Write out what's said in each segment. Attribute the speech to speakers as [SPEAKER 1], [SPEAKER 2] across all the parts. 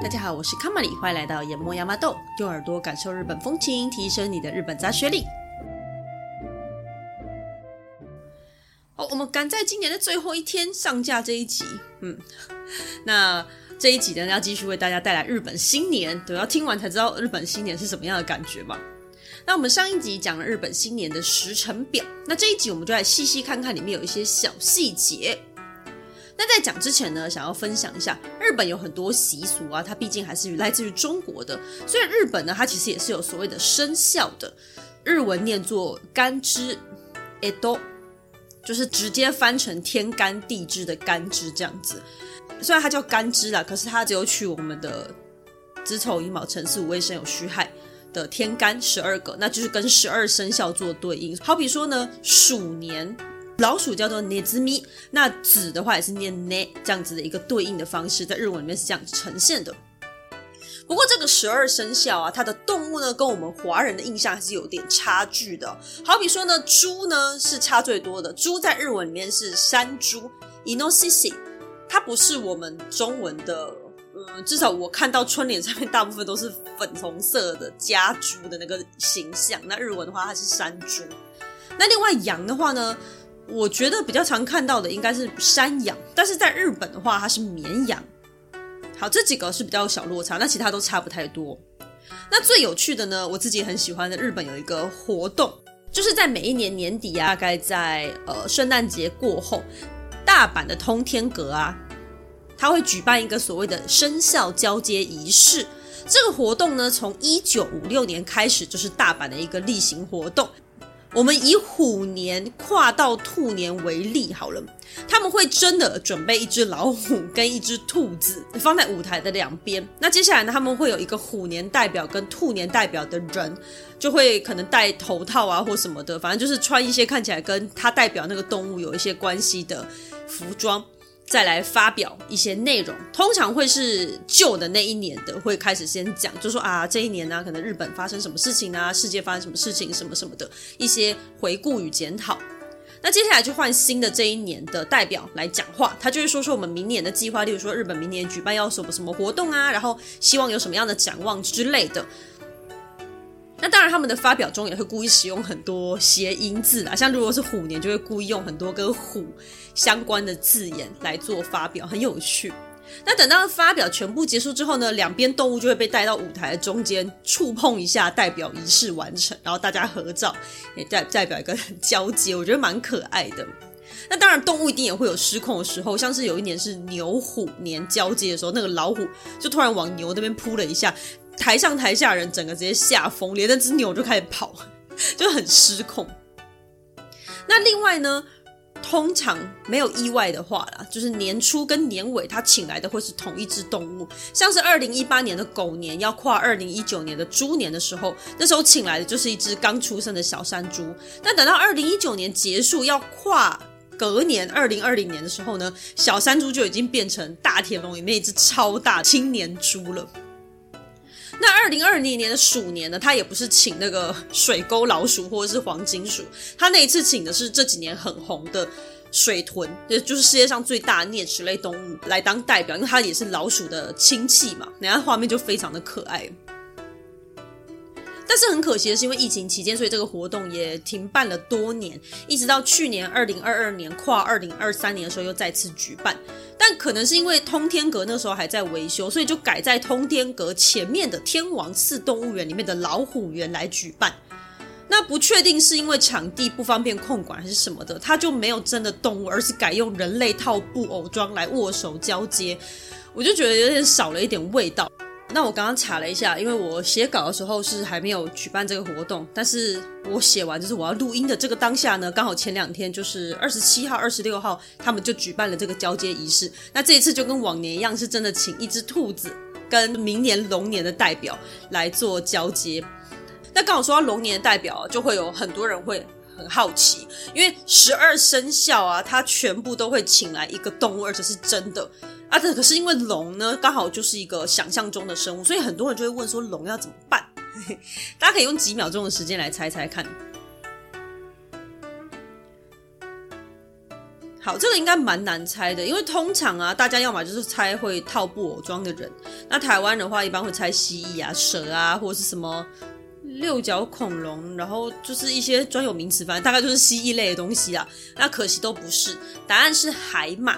[SPEAKER 1] 大家好，我是卡玛里，欢迎来到研磨亚麻豆，用耳朵感受日本风情，提升你的日本杂学力。好，我们赶在今年的最后一天上架这一集，嗯，那这一集呢，要继续为大家带来日本新年，对，要听完才知道日本新年是什么样的感觉嘛。那我们上一集讲了日本新年的时程表，那这一集我们就来细细看看里面有一些小细节。那在讲之前呢，想要分享一下，日本有很多习俗啊，它毕竟还是来自于中国的，所以日本呢，它其实也是有所谓的生肖的，日文念作干支，edo，就是直接翻成天干地支的干支这样子。虽然它叫干支啦，可是它只有取我们的子丑寅卯辰巳午未申酉戌亥。的天干十二个，那就是跟十二生肖做对应。好比说呢，鼠年老鼠叫做ねずみ，那子的话也是念ね这样子的一个对应的方式，在日文里面是这样子呈现的。不过这个十二生肖啊，它的动物呢，跟我们华人的印象还是有点差距的。好比说呢，猪呢是差最多的，猪在日文里面是山猪イノシシ，它不是我们中文的。嗯，至少我看到春联上面大部分都是粉红色的家猪的那个形象。那日文的话，它是山猪。那另外羊的话呢， 我觉得比较常看到的应该是山羊，但是在日本的话，它是绵羊。好，这几个是比较小落差，那其他都差不太多。那最有趣的呢，我自己很喜欢的，日本有一个活动，就是在每一年年底啊，大概在呃圣诞节过后，大阪的通天阁啊。它会举办一个所谓的生肖交接仪式，这个活动呢，从一九五六年开始就是大阪的一个例行活动。我们以虎年跨到兔年为例好了，他们会真的准备一只老虎跟一只兔子放在舞台的两边。那接下来呢，他们会有一个虎年代表跟兔年代表的人，就会可能戴头套啊或什么的，反正就是穿一些看起来跟他代表那个动物有一些关系的服装。再来发表一些内容，通常会是旧的那一年的，会开始先讲，就说啊，这一年呢、可能日本发生什么事情啊，世界发生什么事情，什么什么的一些回顾与检讨。那接下来就换新的这一年的代表来讲话，他就会说说我们明年的计划，例如说日本明年举办要什么什么活动啊，然后希望有什么样的展望之类的。那当然，他们的发表中也会故意使用很多谐音字啊，像如果是虎年，就会故意用很多跟虎相关的字眼来做发表，很有趣。那等到发表全部结束之后呢，两边动物就会被带到舞台的中间，触碰一下，代表仪式完成，然后大家合照，也代代表一个 交接，我觉得蛮可爱的。那当然，动物一定也会有失控的时候，像是有一年是牛虎年交接的时候，那个老虎就突然往牛那边扑了一下。台上台下人整个直接吓疯，连那只牛就开始跑，就很失控。那另外呢，通常没有意外的话啦，就是年初跟年尾他请来的会是同一只动物，像是二零一八年的狗年要跨二零一九年的猪年的时候，那时候请来的就是一只刚出生的小山猪。但等到二零一九年结束要跨隔年二零二零年的时候呢，小山猪就已经变成大铁笼里面一只超大青年猪了。那二零二零年的鼠年呢，他也不是请那个水沟老鼠或者是黄金鼠，他那一次请的是这几年很红的水豚，也就是世界上最大的啮齿类动物来当代表，因为它也是老鼠的亲戚嘛，然后画面就非常的可爱。但是很可惜的是，因为疫情期间，所以这个活动也停办了多年，一直到去年二零二二年跨二零二三年的时候又再次举办。但可能是因为通天阁那时候还在维修，所以就改在通天阁前面的天王寺动物园里面的老虎园来举办。那不确定是因为场地不方便控管还是什么的，它就没有真的动物，而是改用人类套布偶装来握手交接。我就觉得有点少了一点味道。那我刚刚查了一下，因为我写稿的时候是还没有举办这个活动，但是我写完就是我要录音的这个当下呢，刚好前两天就是二十七号、二十六号，他们就举办了这个交接仪式。那这一次就跟往年一样，是真的请一只兔子跟明年龙年的代表来做交接。那刚好说到龙年的代表，就会有很多人会很好奇，因为十二生肖啊，它全部都会请来一个动物，而且是真的。啊，这可是因为龙呢，刚好就是一个想象中的生物，所以很多人就会问说龙要怎么办？大家可以用几秒钟的时间来猜猜看。好，这个应该蛮难猜的，因为通常啊，大家要么就是猜会套布偶装的人，那台湾的话一般会猜蜥蜴啊、蛇啊，或者是什么六角恐龙，然后就是一些专有名词，反正大概就是蜥蜴类的东西啊。那可惜都不是，答案是海马，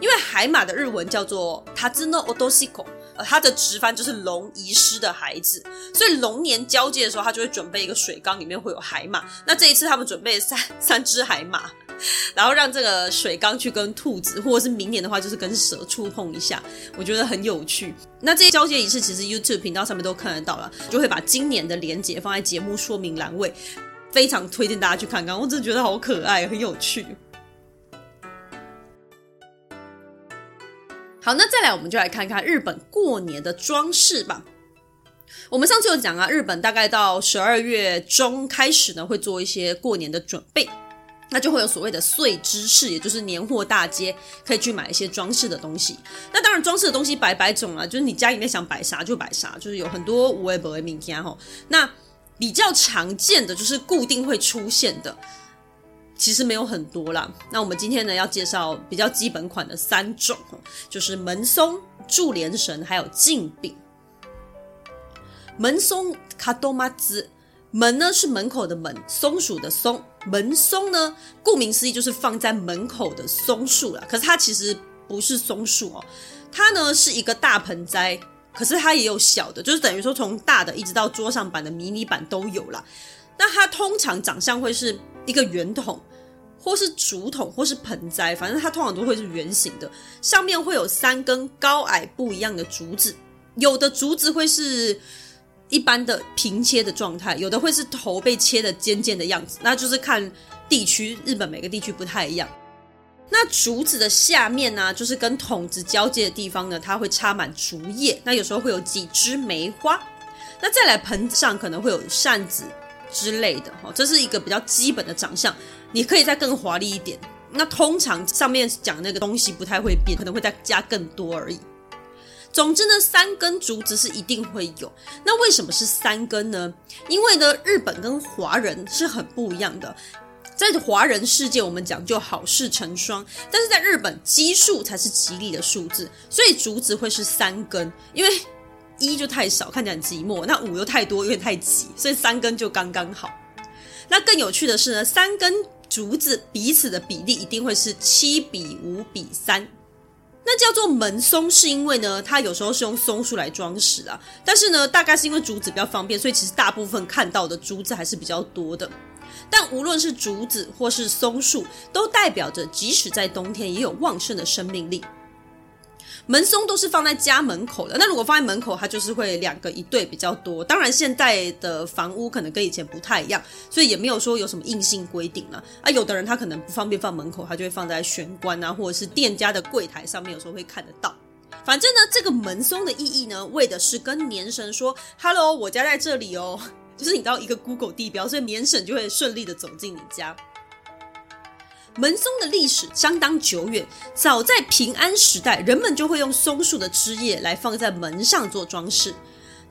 [SPEAKER 1] 因为海马的日文叫做タツノオトシゴ。呃，它的直翻就是龙遗失的孩子，所以龙年交接的时候，他就会准备一个水缸，里面会有海马。那这一次他们准备了三三只海马， 然后让这个水缸去跟兔子，或者是明年的话就是跟蛇触碰一下，我觉得很有趣。那这些交接仪式其实 YouTube 频道上面都看得到了，就会把今年的连结放在节目说明栏位，非常推荐大家去看看，我真的觉得好可爱，很有趣。好，那再来，我们就来看看日本过年的装饰吧。我们上次有讲啊，日本大概到十二月中开始呢，会做一些过年的准备，那就会有所谓的碎知识，也就是年货大街，可以去买一些装饰的东西。那当然，装饰的东西百百种啊，就是你家里面想摆啥就摆啥，就是有很多无为不为明天吼。那比较常见的就是固定会出现的。其实没有很多啦。那我们今天呢，要介绍比较基本款的三种，就是门松、柱连绳还有镜饼。门松卡多马兹，门呢是门口的门，松鼠的松。门松呢，顾名思义就是放在门口的松树啦。可是它其实不是松树哦，它呢是一个大盆栽，可是它也有小的，就是等于说从大的一直到桌上版的迷你版都有啦。那它通常长相会是一个圆筒，或是竹筒，或是盆栽，反正它通常都会是圆形的，上面会有三根高矮不一样的竹子，有的竹子会是一般的平切的状态，有的会是头被切的尖尖的样子，那就是看地区，日本每个地区不太一样。那竹子的下面呢，就是跟筒子交接的地方呢，它会插满竹叶，那有时候会有几枝梅花，那再来盆上可能会有扇子。之类的哈，这是一个比较基本的长相。你可以再更华丽一点。那通常上面讲那个东西不太会变，可能会再加更多而已。总之呢，三根竹子是一定会有。那为什么是三根呢？因为呢，日本跟华人是很不一样的。在华人世界，我们讲究好事成双，但是在日本，奇数才是吉利的数字，所以竹子会是三根，因为。一就太少，看起来很寂寞；那五又太多，有点太挤，所以三根就刚刚好。那更有趣的是呢，三根竹子彼此的比例一定会是七比五比三。那叫做门松，是因为呢，它有时候是用松树来装饰啊。但是呢，大概是因为竹子比较方便，所以其实大部分看到的竹子还是比较多的。但无论是竹子或是松树，都代表着即使在冬天也有旺盛的生命力。门松都是放在家门口的，那如果放在门口，它就是会两个一对比较多。当然，现在的房屋可能跟以前不太一样，所以也没有说有什么硬性规定了。啊，有的人他可能不方便放门口，他就会放在玄关啊，或者是店家的柜台上面，有时候会看得到。反正呢，这个门松的意义呢，为的是跟年神说：“Hello，我家在这里哦。”就是你到一个 Google 地标，所以年神就会顺利的走进你家。门松的历史相当久远，早在平安时代，人们就会用松树的枝叶来放在门上做装饰。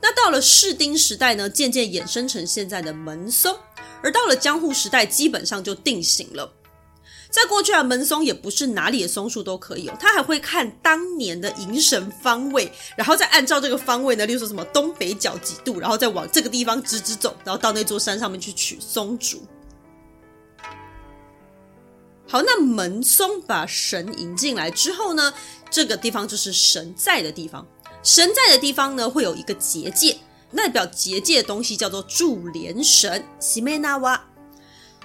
[SPEAKER 1] 那到了室町时代呢，渐渐衍生成现在的门松，而到了江户时代，基本上就定型了。在过去啊，门松也不是哪里的松树都可以哦，他还会看当年的迎神方位，然后再按照这个方位呢，例如说什么东北角几度，然后再往这个地方直直走，然后到那座山上面去取松竹。好，那门松把神引进来之后呢，这个地方就是神在的地方。神在的地方呢，会有一个结界，代表结界的东西叫做柱连神。西梅纳瓦，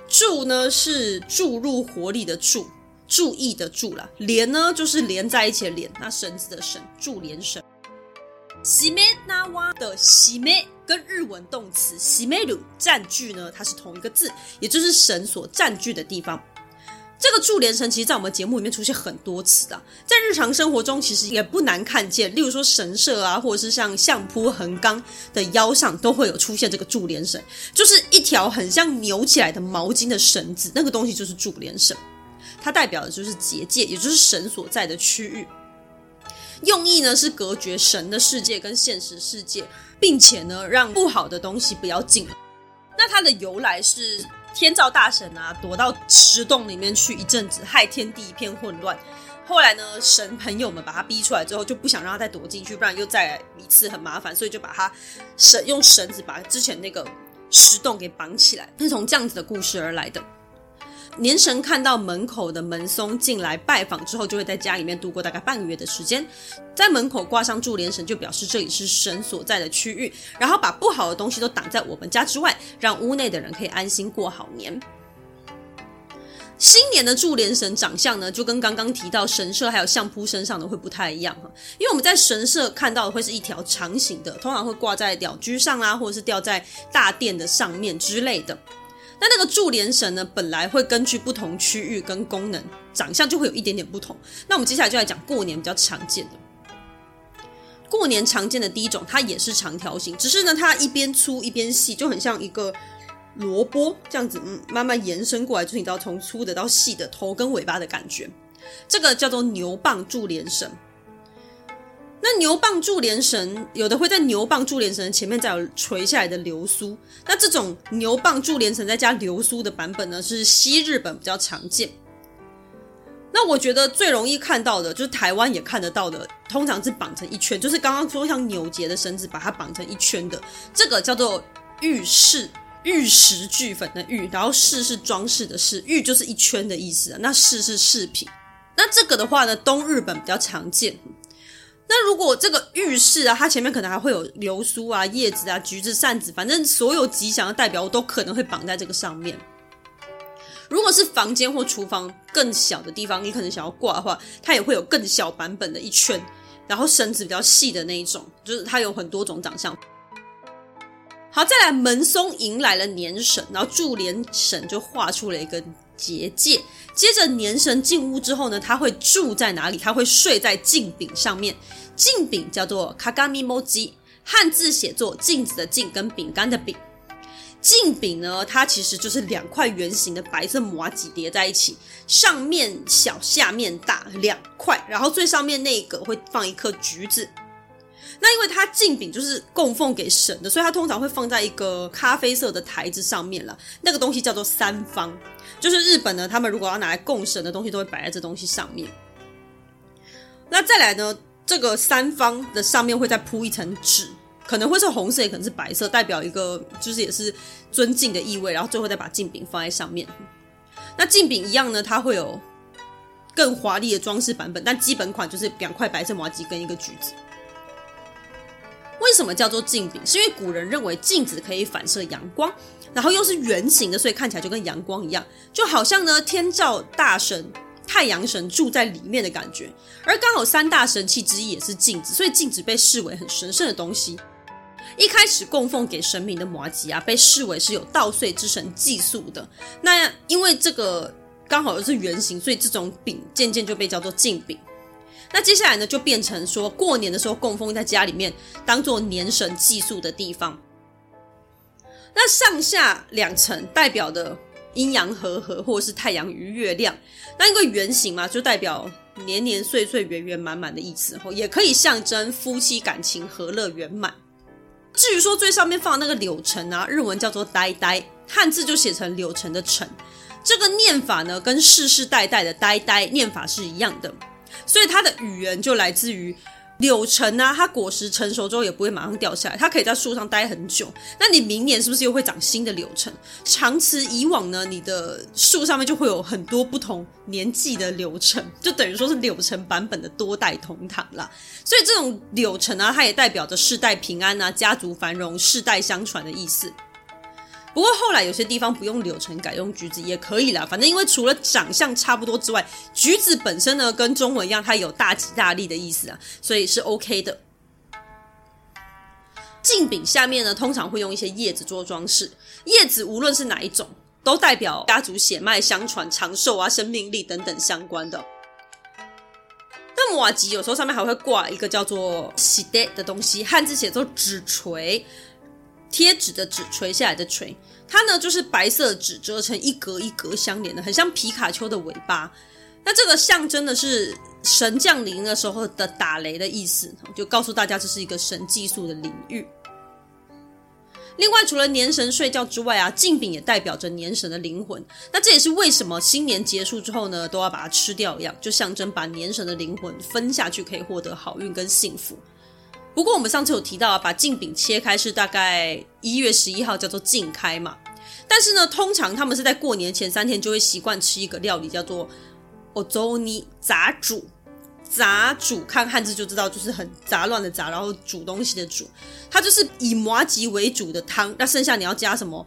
[SPEAKER 1] 柱呢是注入活力的注，注意的注啦。连呢就是连在一起的连，那绳子的绳，柱连绳。西梅纳瓦的西梅跟日文动词西梅鲁占据呢，它是同一个字，也就是神所占据的地方。这个注连绳其实，在我们节目里面出现很多次啊，在日常生活中其实也不难看见，例如说神社啊，或者是像相扑横纲的腰上都会有出现这个注连绳，就是一条很像扭起来的毛巾的绳子，那个东西就是注连绳，它代表的就是结界，也就是神所在的区域，用意呢是隔绝神的世界跟现实世界，并且呢让不好的东西不要进来。那它的由来是。天照大神啊，躲到石洞里面去一阵子，害天地一片混乱。后来呢，神朋友们把他逼出来之后，就不想让他再躲进去，不然又再来一次很麻烦，所以就把他绳用绳子把之前那个石洞给绑起来，是从这样子的故事而来的。年神看到门口的门松进来拜访之后，就会在家里面度过大概半个月的时间，在门口挂上柱连绳，就表示这里是神所在的区域，然后把不好的东西都挡在我们家之外，让屋内的人可以安心过好年。新年的柱连绳长相呢，就跟刚刚提到神社还有相扑身上的会不太一样哈，因为我们在神社看到的会是一条长形的，通常会挂在鸟居上啊，或者是吊在大殿的上面之类的。那那个柱连绳呢，本来会根据不同区域跟功能长相就会有一点点不同。那我们接下来就来讲过年比较常见的。过年常见的第一种，它也是长条形，只是呢它一边粗一边细，就很像一个。萝卜这样子，嗯，慢慢延伸过来，就是你知道从粗的到细的头跟尾巴的感觉，这个叫做牛蒡柱连绳。那牛蒡柱连绳有的会在牛蒡柱连绳前面再有垂下来的流苏，那这种牛蒡柱连绳再加流苏的版本呢，是西日本比较常见。那我觉得最容易看到的，就是台湾也看得到的，通常是绑成一圈，就是刚刚说像扭结的绳子把它绑成一圈的，这个叫做玉饰。玉石俱焚的玉，然后饰是装饰的饰，玉就是一圈的意思。那饰是饰品，那这个的话呢，东日本比较常见。那如果这个浴室啊，它前面可能还会有流苏啊、叶子啊、橘子、扇子，反正所有吉祥的代表物都可能会绑在这个上面。如果是房间或厨房更小的地方，你可能想要挂的话，它也会有更小版本的一圈，然后绳子比较细的那一种，就是它有很多种长相。好，再来门松迎来了年神，然后注连绳就画出了一个结界。接着年神进屋之后呢，他会住在哪里？他会睡在镜饼上面。镜饼叫做卡嘎米莫吉，汉字写作镜子的镜跟饼干的饼。镜饼呢，它其实就是两块圆形的白色麻糬叠在一起，上面小，下面大，两块，然后最上面那个会放一颗橘子。那因为它镜饼就是供奉给神的，所以它通常会放在一个咖啡色的台子上面了。那个东西叫做三方，就是日本呢，他们如果要拿来供神的东西，都会摆在这东西上面。那再来呢，这个三方的上面会再铺一层纸，可能会是红色，也可能是白色，代表一个就是也是尊敬的意味。然后最后再把镜饼放在上面。那镜饼一样呢，它会有更华丽的装饰版本，但基本款就是两块白色麻糬跟一个橘子。为什么叫做镜饼？是因为古人认为镜子可以反射阳光，然后又是圆形的，所以看起来就跟阳光一样，就好像呢天照大神、太阳神住在里面的感觉。而刚好三大神器之一也是镜子，所以镜子被视为很神圣的东西。一开始供奉给神明的麻糬啊，被视为是有稻穗之神祭宿的。那因为这个刚好又是圆形，所以这种饼渐渐就被叫做镜饼。那接下来呢，就变成说过年的时候供奉在家里面，当做年神祭祀的地方。那上下两层代表的阴阳和合，或者是太阳与月亮。那因为圆形嘛，就代表年年岁岁圆圆满满的意思，也可以象征夫妻感情和乐圆满。至于说最上面放那个柳橙啊，日文叫做呆呆，汉字就写成柳橙的橙。这个念法呢，跟世世代代的呆呆念法是一样的。所以它的语言就来自于柳橙啊，它果实成熟之后也不会马上掉下来，它可以在树上待很久。那你明年是不是又会长新的柳橙？长此以往呢，你的树上面就会有很多不同年纪的柳橙，就等于说是柳橙版本的多代同堂啦。所以这种柳橙啊，它也代表着世代平安啊，家族繁荣，世代相传的意思。不过后来有些地方不用柳橙，改用橘子也可以啦。反正因为除了长相差不多之外，橘子本身呢跟中文一样，它有大吉大利的意思啊，所以是 OK 的。镜饼下面呢，通常会用一些叶子做装饰，叶子无论是哪一种，都代表家族血脉相传、长寿啊、生命力等等相关的。那瓦吉有时候上面还会挂一个叫做“喜袋”的东西，汉字写作“纸锤”。贴纸的纸垂下来的垂，它呢就是白色纸折成一格一格相连的，很像皮卡丘的尾巴。那这个象征的是神降临的时候的打雷的意思，就告诉大家这是一个神技术的领域。另外，除了年神睡觉之外啊，镜饼也代表着年神的灵魂。那这也是为什么新年结束之后呢，都要把它吃掉一样，就象征把年神的灵魂分下去，可以获得好运跟幸福。不过我们上次有提到啊，把镜饼切开是大概一月十一号叫做镜开嘛。但是呢，通常他们是在过年前三天就会习惯吃一个料理，叫做お雑煮杂煮。杂煮看汉字就知道，就是很杂乱的杂，然后煮东西的煮，它就是以麻吉为主的汤。那剩下你要加什么？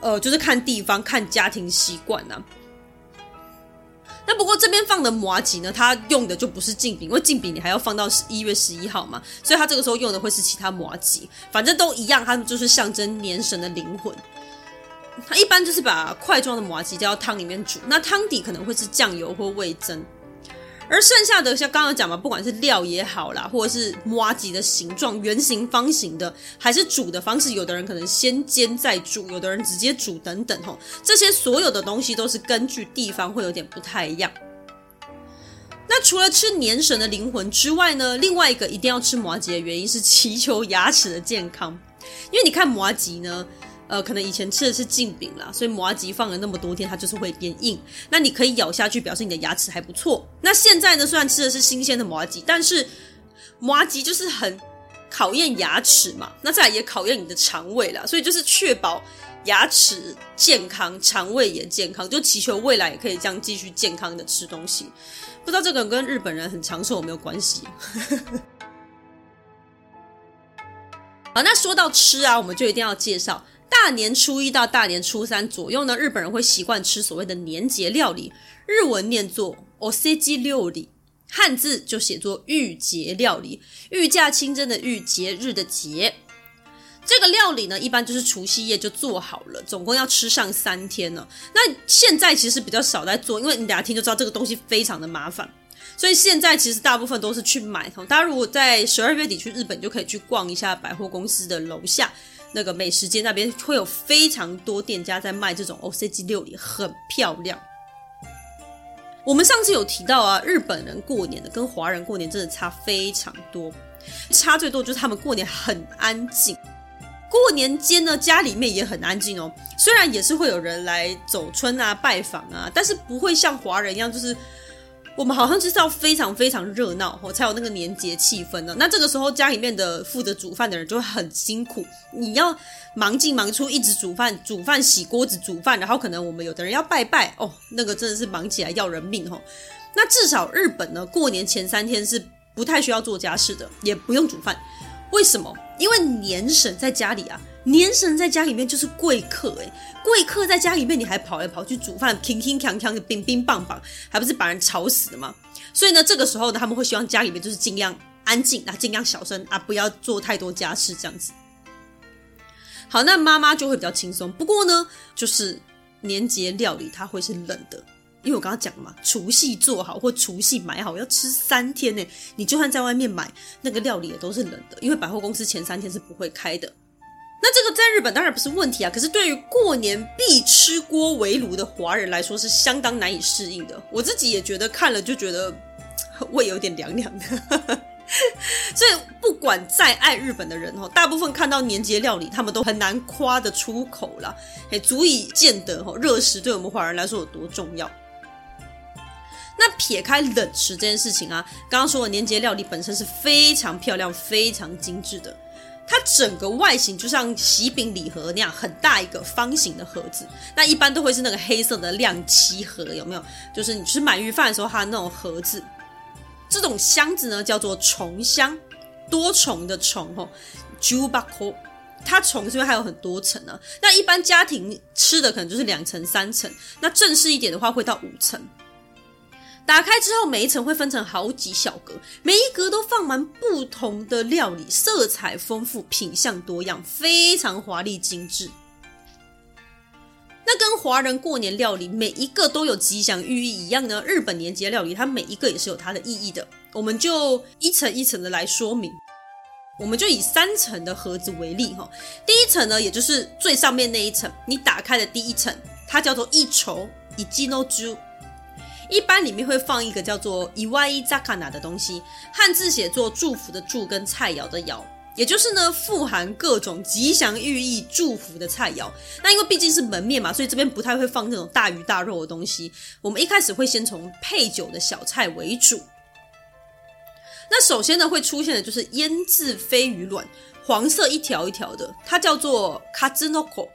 [SPEAKER 1] 呃，就是看地方、看家庭习惯呐。那不过这边放的麻吉呢，它用的就不是净饼，因为净饼你还要放到十一月十一号嘛，所以它这个时候用的会是其他麻吉。反正都一样，它就是象征年神的灵魂。它一般就是把块状的麻吉加到汤里面煮，那汤底可能会是酱油或味增。而剩下的像刚刚讲嘛，不管是料也好啦，或者是麻糬的形状，圆形、方形的，还是煮的方式，有的人可能先煎再煮，有的人直接煮等等吼，这些所有的东西都是根据地方会有点不太一样。那除了吃年神的灵魂之外呢，另外一个一定要吃麻吉的原因是祈求牙齿的健康，因为你看麻吉呢。呃，可能以前吃的是镜饼啦，所以麻吉放了那么多天，它就是会变硬。那你可以咬下去，表示你的牙齿还不错。那现在呢，虽然吃的是新鲜的麻吉，但是麻吉就是很考验牙齿嘛，那再来也考验你的肠胃啦，所以就是确保牙齿健康，肠胃也健康，就祈求未来也可以这样继续健康的吃东西。不知道这个跟日本人很长寿有没有关系？好，那说到吃啊，我们就一定要介绍。大年初一到大年初三左右呢，日本人会习惯吃所谓的年节料理，日文念作おせち料理，汉字就写作御节料理，御驾亲征的御，节日的节。这个料理呢，一般就是除夕夜就做好了，总共要吃上三天呢。那现在其实比较少在做，因为你等下听就知道这个东西非常的麻烦，所以现在其实大部分都是去买。大家如果在十二月底去日本，就可以去逛一下百货公司的楼下。 那个美食街那边会有非常多店家在卖这种おせち料理，很漂亮。我们上次有提到啊，日本人过年的跟华人过年真的差非常多，差最多就是他们过年很安静。过年间呢，家里面也很安静哦，虽然也是会有人来走春啊、拜访啊，但是不会像华人一样就是。 我们好像就是要非常非常热闹哦，才有那个年节气氛呢。那这个时候家里面的负责煮饭的人就会很辛苦，你要忙进忙出，一直煮饭、煮饭、洗锅子、煮饭，然后可能我们有的人要拜拜哦，那个真的是忙起来要人命哦。那至少日本呢，过年前三天是不太需要做家事的，也不用煮饭。为什么？因为年神在家里啊。年神在家里面就是贵客诶，贵客在家里面你还跑来跑去煮饭，乒乒乓乓的，乒乒乓乓，还不是把人吵死的吗？所以呢，这个时候呢，他们会希望家里面就是尽量安静啊，尽量小声啊，不要做太多家事这样子。好，那妈妈就会比较轻松。不过呢，就是年节料理它会是冷的，因为我刚刚讲了嘛，除夕做好或除夕买好要吃三天呢，你就算在外面买那个料理也都是冷的，因为百货公司前三天是不会开的。那这个在日本当然不是问题啊，可是对于过年必吃锅围炉的华人来说是相当难以适应的。我自己也觉得看了就觉得 胃有点凉凉的。所以不管再爱日本的人哦，大部分看到年节料理，他们都很难夸得出口啦，也足以见得哦热食对我们华人来说有多重要。那撇开冷食这件事情啊，刚刚说的年节料理本身是非常漂亮、非常精致的。它整个外形就像喜饼礼盒那样，很大一个方形的盒子。那一般都会是那个黑色的亮漆盒，有没有？就是你吃鳗鱼饭的时候，它那种盒子。这种箱子呢，叫做重箱，多重的重哦。重箱，它重是因为它有很多层呢、啊。那一般家庭吃的可能就是两层、三层。那正式一点的话，会到五层。打开之后，每一层会分成好几小格，每一格都放满不同的料理，色彩丰富，品相多样，非常华丽精致。那跟华人过年料理每一个都有吉祥寓意一样呢，日本年节料理它每一个也是有它的意义的。我们就一层一层的来说明。我们就以三层的盒子为例哈，第一层呢，也就是最上面那一层，你打开的第一层，它叫做一筹一季诺猪。一般里面会放一个叫做“伊万伊扎卡纳”的东西，汉字写作“祝福”的“祝”跟菜肴的“肴”，也就是呢富含各种吉祥寓意、祝福的菜肴。那因为毕竟是门面嘛，所以这边不太会放这种大鱼大肉的东西。我们一开始会先从配酒的小菜为主。那首先呢会出现的就是腌制飞鱼卵，黄色一条一条的，它叫做卡兹诺口。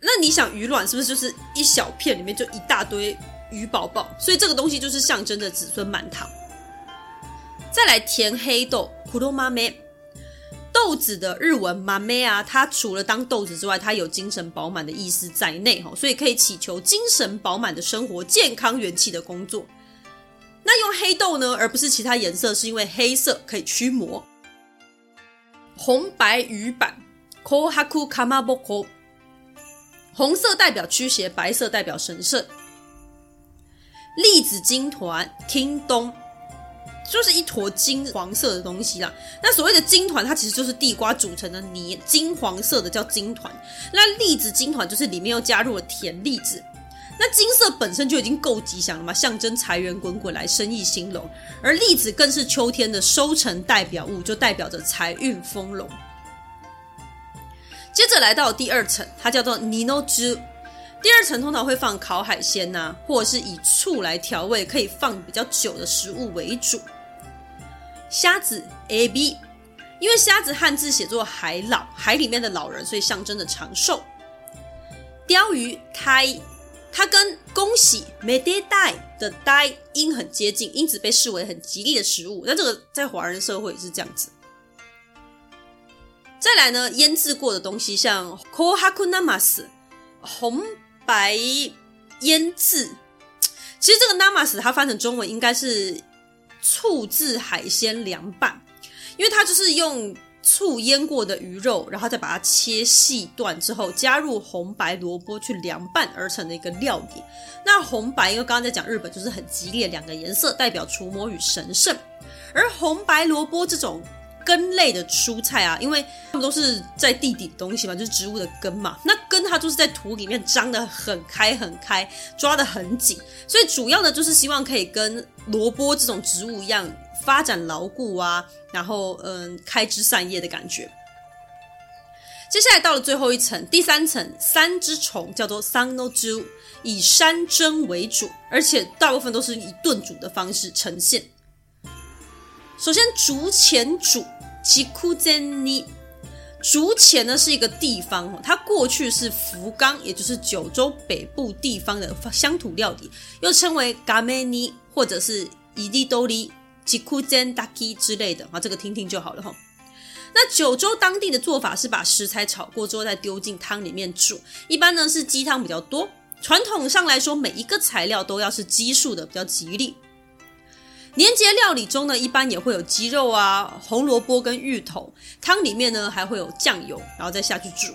[SPEAKER 1] 那你想鱼卵是不是就是一小片里面就一大堆鱼宝宝？所以这个东西就是象征着子孙满堂。再来甜黑豆，黒豆豆子的日文豆啊，它除了当豆子之外，它有精神饱满的意思在内哈，所以可以祈求精神饱满的生活、健康元气的工作。那用黑豆呢，而不是其他颜色，是因为黑色可以驱魔。红白鱼板，kohaku kamaboko。红色代表驱邪，白色代表神圣。栗子金团，听东，就是一坨金黄色的东西啦。那所谓的金团，它其实就是地瓜组成的泥，金黄色的叫金团。那栗子金团就是里面又加入了甜栗子。那金色本身就已经够吉祥了嘛，象征财源滚滚来，生意兴隆。而栗子更是秋天的收成代表物，就代表着财运丰隆。接着来到第二层，它叫做尼诺兹。第二层通常会放烤海鲜呐、或者是以醋来调味，可以放比较久的食物为主。虾子 A B，因为虾子汉字写作海老，海里面的老人，所以象征着长寿。鯛鱼胎，它跟恭喜没得带的带音很接近，因此被视为很吉利的食物。那这个在华人社会是这样子。再来呢，腌制过的东西，像 kohaku namas 红白腌制。其实这个 namas 它翻成中文应该是醋渍海鲜凉拌，因为它就是用醋腌过的鱼肉，然后再把它切细段之后，加入红白萝卜去凉拌而成的一个料理。那红白，因为刚刚在讲日本，就是很激烈两个颜色，代表除魔与神圣，而红白萝卜这种。根类的蔬菜啊，因为它们都是在地底的东西嘛，就是植物的根嘛。那根它就是在土里面张得很开很开，抓得很紧，所以主要呢就是希望可以跟萝卜这种植物一样发展牢固啊，然后嗯开枝散叶的感觉。接下来到了最后一层，第三层三只虫叫做山の珠，以山珍为主，而且大部分都是以炖煮的方式呈现。首先，竹前煮，吉库珍尼。竹前呢是一个地方，它过去是福冈，也就是九州北部地方的乡土料理，又称为嘎梅尼或者是伊利多利、吉库珍达基之类的啊，这个听听就好了哈。那九州当地的做法是把食材炒过之后再丢进汤里面煮，一般呢是鸡汤比较多。传统上来说，每一个材料都要是奇数的，比较吉利。年节料理中呢，一般也会有鸡肉啊、红萝卜跟芋头，汤里面呢还会有酱油，然后再下去煮。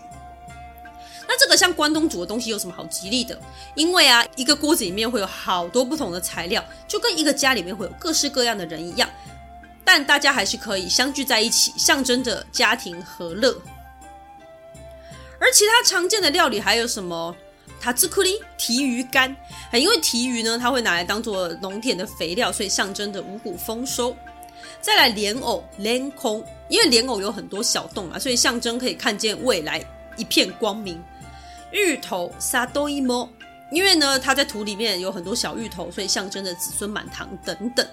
[SPEAKER 1] 那这个像关东煮的东西有什么好吉利的？因为啊，一个锅子里面会有好多不同的材料，就跟一个家里面会有各式各样的人一样，但大家还是可以相聚在一起，象征着家庭和乐。而其他常见的料理还有什么？塔兹库里提鱼干，因为提鱼呢，它会拿来当做农田的肥料，所以象征着五谷丰收。再来莲藕莲空，因为莲藕有很多小洞啊，所以象征可以看见未来一片光明。芋头萨多伊莫，因为呢，它在土里面有很多小芋头，所以象征着子孙满堂等等。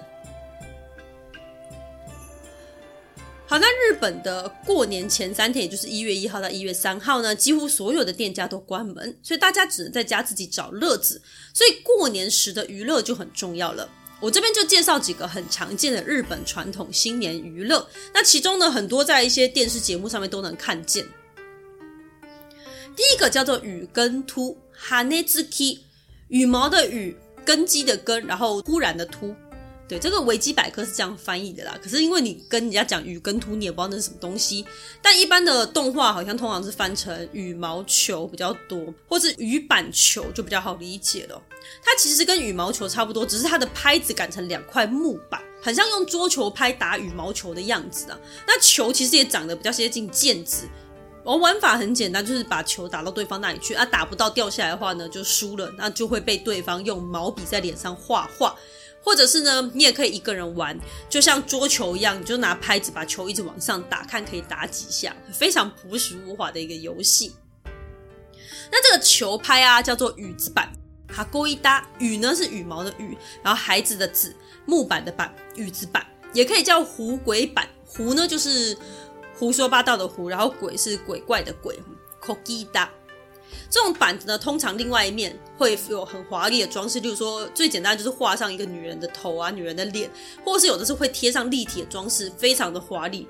[SPEAKER 1] 好，那日本的过年前三天，也就是一月一号到一月三号呢，几乎所有的店家都关门，所以大家只能在家自己找乐子。所以过年时的娱乐就很重要了。我这边就介绍几个很常见的日本传统新年娱乐。那其中呢，很多在一些电视节目上面都能看见。第一个叫做羽根突，哈内兹基，羽毛的羽，根基的根，然后突然的突。对，这个维基百科是这样翻译的啦。可是因为你跟人家讲羽根图，你也不知道那是什么东西。但一般的动画好像通常是翻成羽毛球比较多，或是羽板球就比较好理解了。它其实跟羽毛球差不多，只是它的拍子改成两块木板，很像用桌球拍打羽毛球的样子啊。那球其实也长得比较接近毽子。我玩法很简单，就是把球打到对方那里去啊，打不到掉下来的话呢，就输了，那就会被对方用毛笔在脸上画画。或者是呢，你也可以一个人玩，就像桌球一样，你就拿拍子把球一直往上打，看可以打几下，非常朴实无华的一个游戏。那这个球拍啊，叫做羽子板，哈勾一搭，羽呢是羽毛的羽，然后孩子的子，木板的板，羽子板，也可以叫胡鬼板，胡呢就是胡说八道的胡，然后鬼是鬼怪的鬼，扣一搭。这种板子呢，通常另外一面会有很华丽的装饰，例如说最简单就是画上一个女人的头啊，女人的脸，或是有的是会贴上立体的装饰，非常的华丽。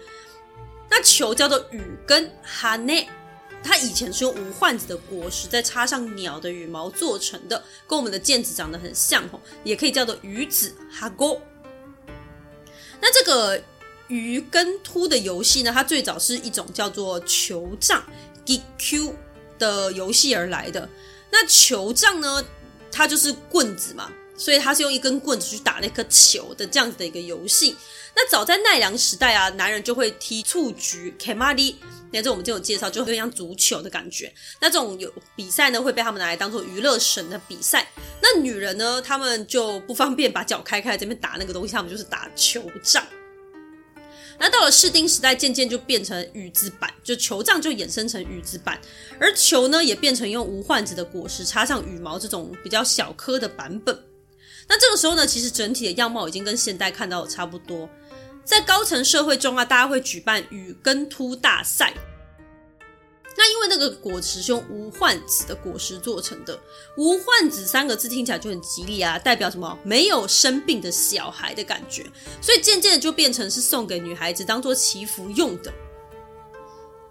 [SPEAKER 1] 那球叫做羽根哈内，它以前是用无患子的果实再插上鸟的羽毛做成的，跟我们的毽子长得很像哦，也可以叫做羽子哈勾。那这个羽跟突的游戏呢，它最早是一种叫做球杖 GQ 的游戏而来的。那球杖呢，它就是棍子嘛，所以它是用一根棍子去打那颗球的这样子的一个游戏。那早在奈良时代啊，男人就会踢蹴鞠 kemari，那这我们就有介绍，就很像足球的感觉。那这种有比赛呢，会被他们拿来当做娱乐神的比赛。那女人呢，他们就不方便把脚开开这边打那个东西，他们就是打球杖。那到了室町时代，渐渐就变成羽之版，就球杖就衍生成羽之版，而球呢也变成用无患子的果实插上羽毛这种比较小颗的版本。那这个时候呢，其实整体的样貌已经跟现代看到的差不多。在高层社会中啊，大家会举办羽根突大赛。那因为那个果实是用无患子的果实做成的，无患子三个字听起来就很吉利啊，代表什么？没有生病的小孩的感觉，所以渐渐的就变成是送给女孩子当做祈福用的。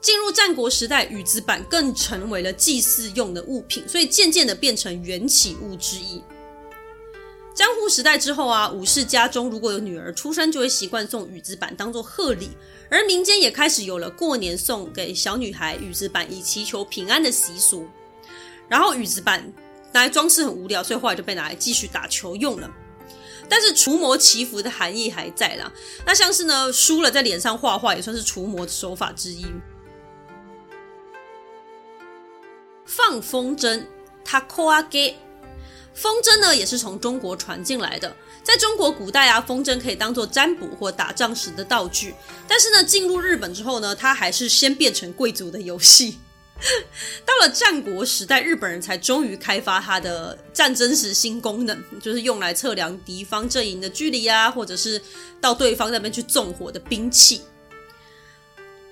[SPEAKER 1] 进入战国时代，羽子板更成为了祭祀用的物品，所以渐渐的变成缘起物之一。江户时代之后啊，武士家中如果有女儿出生，就会习惯送羽子板当做贺礼，而民间也开始有了过年送给小女孩羽子板以祈求平安的习俗。然后羽子板拿来装饰很无聊，所以后来就被拿来继续打球用了。但是除魔祈福的含义还在啦。那像是呢，输了在脸上画画也算是除魔的手法之一。放风筝，たこ扬げ。风筝呢，也是从中国传进来的。 在中国古代啊，风筝可以当做占卜或打仗时的道具。但是呢，进入日本之后呢，它还是先变成贵族的游戏。到了战国时代，日本人才终于开发它的战争时新功能，就是用来测量敌方阵营的距离啊，或者是到对方那边去纵火的兵器。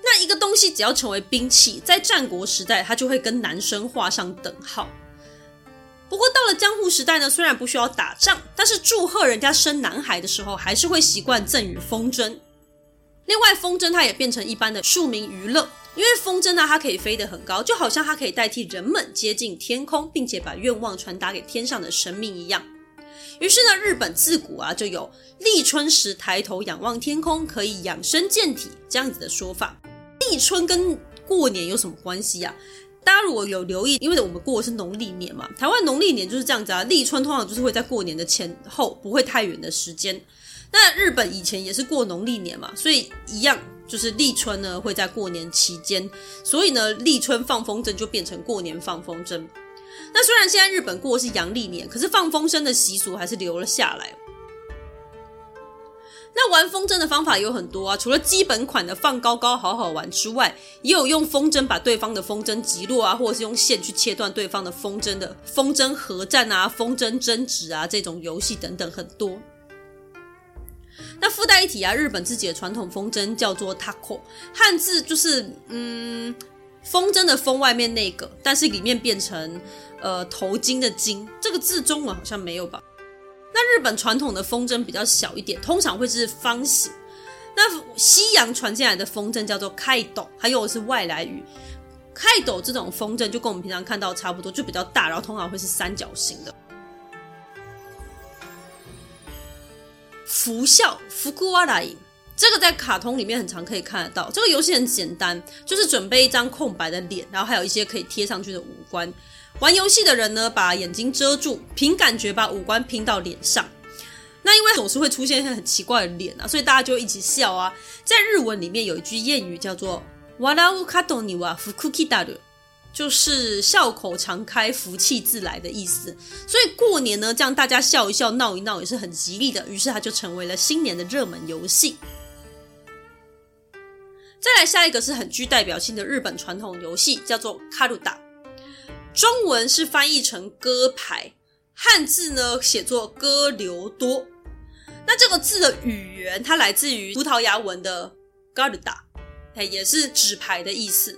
[SPEAKER 1] 那一个东西只要成为兵器，在战国时代，它就会跟男生画上等号。不过到了江户时代呢，虽然不需要打仗，但是祝贺人家生男孩的时候，还是会习惯赠予风筝。另外，风筝它也变成一般的庶民娱乐，因为风筝呢，它可以飞得很高，就好像它可以代替人们接近天空，并且把愿望传达给天上的神明一样。于是呢，日本自古啊就有立春时抬头仰望天空，可以养生健体这样子的说法。立春跟过年有什么关系啊？大家如果有留意，因为我们过的是农历年嘛，台湾农历年就是这样子啊。立春通常就是会在过年的前后，不会太远的时间。那日本以前也是过农历年嘛，所以一样就是立春呢会在过年期间，所以呢立春放风筝就变成过年放风筝。那虽然现在日本过的是阳历年，可是放风筝的习俗还是留了下来。那玩风筝的方法有很多啊，除了基本款的放高高好好玩之外，也有用风筝把对方的风筝击落啊，或者是用线去切断对方的风筝的风筝合战啊、风筝争执啊这种游戏等等很多。那附带一提啊，日本自己的传统风筝叫做 Tako，汉字就是嗯风筝的风外面那个，但是里面变成呃头巾的巾，这个字中文好像没有吧？那日本传统的风筝比较小一点，通常会是方形。那西洋传进来的风筝叫做开斗，还有是外来语。开斗这种风筝就跟我们平常看到差不多，就比较大，然后通常会是三角形的。福笑福库瓦来，这个在卡通里面很常可以看得到。这个游戏很简单，就是准备一张空白的脸，然后还有一些可以贴上去的五官。玩游戏的人呢，把眼睛遮住，凭感觉把五官拼到脸上。那因为总是会出现一些很奇怪的脸啊，所以大家就一起笑啊。在日文里面有一句谚语叫做“笑う门には福来る”， 就是笑口常开、福气自来的意思。所以过年呢，这样大家笑一笑、闹一闹也是很吉利的。于是它就成为了新年的热门游戏。再来下一个是很具代表性的日本传统游戏，叫做卡鲁达， 中文是翻译成歌牌，汉字呢写作歌留多。那这个字的语言它来自于葡萄牙文的卡鲁达，哎，也是纸牌的意思。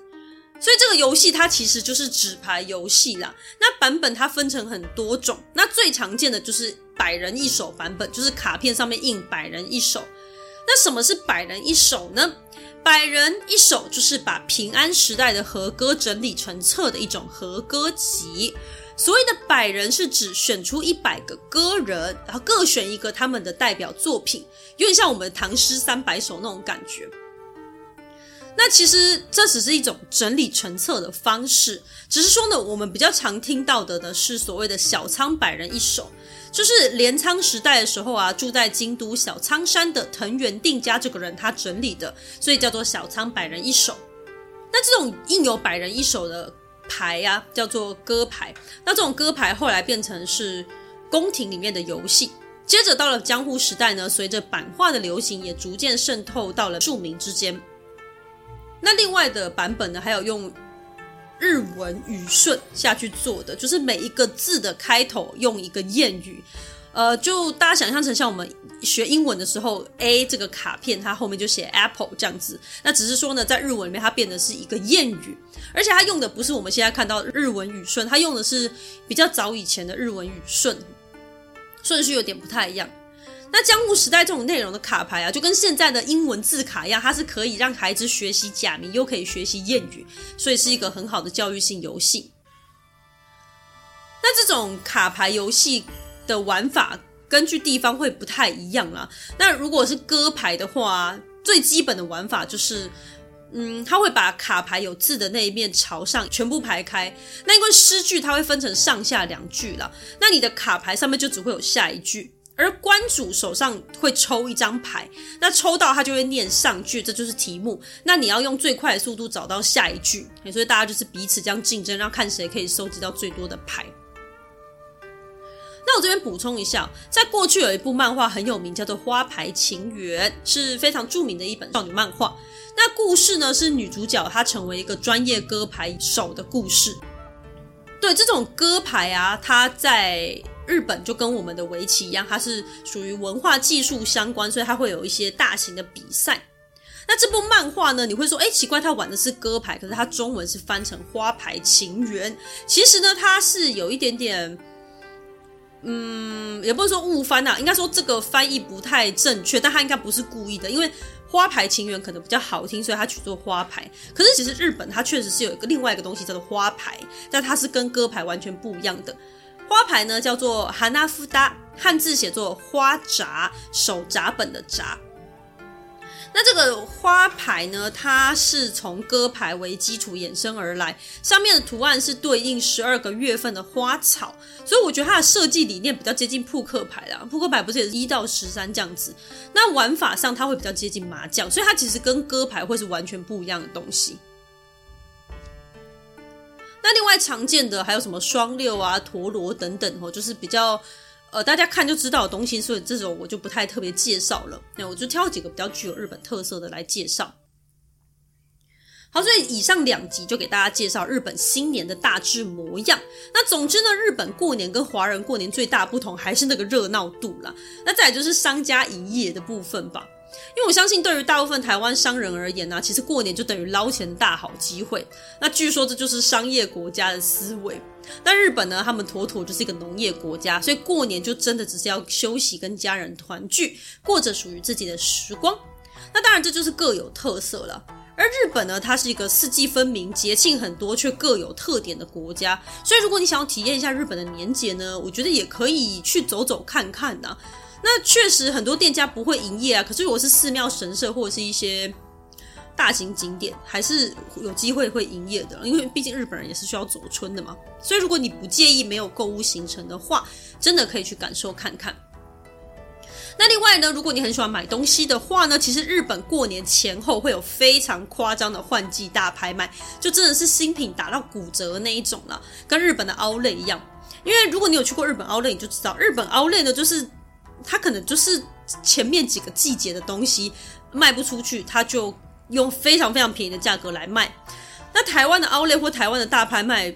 [SPEAKER 1] 所以这个游戏它其实就是纸牌游戏啦。那版本它分成很多种，那最常见的就是百人一首版本，就是卡片上面印百人一首。那什么是百人一首呢？百人一首就是把平安时代的和歌整理成册的一种和歌集。所谓的百人是指选出一百个歌人，然后各选一个他们的代表作品，有点像我们唐诗三百首那种感觉。那其实这只是一种整理成册的方式，只是说呢，我们比较常听到的呢是所谓的小仓百人一首。就是镰仓时代的时候啊，住在京都小仓山的藤原定家这个人他整理的，所以叫做小仓百人一首。那这种印有百人一首的牌呀、啊，叫做歌牌。那这种歌牌后来变成是宫廷里面的游戏。接着到了江户时代呢，随着版画的流行，也逐渐渗透到了庶民之间。那另外的版本呢，还有用。日文语顺下去做的，就是每一个字的开头用一个谚语，呃，就大家想象成像我们学英文的时候，A 这个卡片它后面就写 Apple 这样子，那只是说呢，在日文里面它变的是一个谚语，而且它用的不是我们现在看到日文语顺，它用的是比较早以前的日文语顺，顺序有点不太一样。那江户时代这种内容的卡牌啊，就跟现在的英文字卡一样，它是可以让孩子学习假名，又可以学习谚语，所以是一个很好的教育性游戏。那这种卡牌游戏的玩法，根据地方会不太一样啦。那如果是歌牌的话，最基本的玩法就是，嗯，它会把卡牌有字的那一面朝上全部排开。那因为诗句它会分成上下两句啦，那你的卡牌上面就只会有下一句。而关主手上会抽一张牌，那抽到他就会念上句，这就是题目。那你要用最快的速度找到下一句，所以大家就是彼此这样竞争，然后看谁可以收集到最多的牌。那我这边补充一下，在过去有一部漫画很有名，叫做《花牌情缘》，是非常著名的一本少女漫画。那故事呢，是女主角她成为一个专业歌牌手的故事。对，这种歌牌啊，它在日本就跟我们的围棋一样，它是属于文化技术相关，所以它会有一些大型的比赛。那这部漫画呢，你会说，哎，奇怪，它玩的是歌牌，可是它中文是翻成花牌情缘。其实呢，它是有一点点，嗯，也不是说误翻呐、啊，应该说这个翻译不太正确，但它应该不是故意的，因为花牌情缘可能比较好听，所以它取作花牌。可是其实日本它确实是有一个另外一个东西叫做花牌，但它是跟歌牌完全不一样的。花牌呢叫做哈纳夫达，汉字写作花札，手札本的札。那这个花牌呢，它是从歌牌为基础衍生而来，上面的图案是对应十二个月份的花草，所以我觉得它的设计理念比较接近扑克牌啦。扑克牌不是也是一到十三这样子？那玩法上它会比较接近麻将，所以它其实跟歌牌会是完全不一样的东西。那另外常见的还有什么双六啊、陀螺等等哦，就是比较呃大家看就知道的东西，所以这种我就不太特别介绍了。那我就挑几个比较具有日本特色的来介绍。好，所以以上两集就给大家介绍日本新年的大致模样。那总之呢，日本过年跟华人过年最大不同还是那个热闹度啦。那再来就是商家营业的部分吧。因为我相信，对于大部分台湾商人而言呢、其实过年就等于捞钱大好机会。那据说这就是商业国家的思维。那日本呢，他们妥妥就是一个农业国家，所以过年就真的只是要休息，跟家人团聚，过着属于自己的时光。那当然，这就是各有特色了。而日本呢，它是一个四季分明、节庆很多却各有特点的国家。所以，如果你想要体验一下日本的年节呢，我觉得也可以去走走看看呐、那确实很多店家不会营业啊，可是如果是寺庙、神社或者是一些大型景点，还是有机会会营业的，因为毕竟日本人也是需要走春的嘛。所以如果你不介意没有购物行程的话，真的可以去感受看看。那另外呢，如果你很喜欢买东西的话呢，其实日本过年前后会有非常夸张的换季大拍卖，就真的是新品打到骨折那一种了，跟日本的 Outlet 一样。因为如果你有去过日本 Outlet，你就知道日本 Outlet 呢，就是他可能就是前面几个季节的东西卖不出去，他就用非常非常便宜的价格来卖。那台湾的 Outlet 或台湾的大拍卖。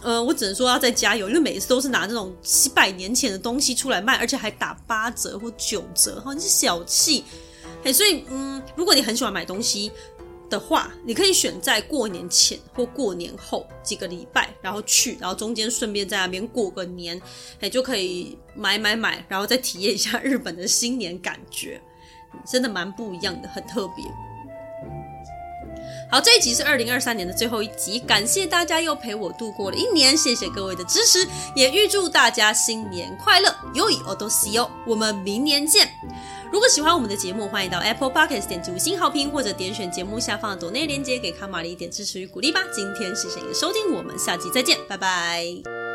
[SPEAKER 1] 呃，我只能说要再加油，因为每一次都是拿这种几百年前的东西出来卖，而且还打八折或九折，哈，你是小气。嘿，所以，嗯，如果你很喜欢买东西的话，你可以选在过年前或过年后几个礼拜，然后去，然后中间顺便在那边过个年，嘿，就可以买买买，然后再体验一下日本的新年感觉，真的蛮不一样的，很特别。好，这一集是二零二三年的最后一集，感谢大家又陪我度过了一年，谢谢各位的支持，也预祝大家新年快乐，良いお年を，我们明年见。 如果喜欢我们的节目，欢迎到 Apple Podcast 点击五星好评，或者点选节目下方的抖内链接，给卡玛丽一点支持与鼓励吧。今天谢谢你的收听，我们下集再见，拜拜。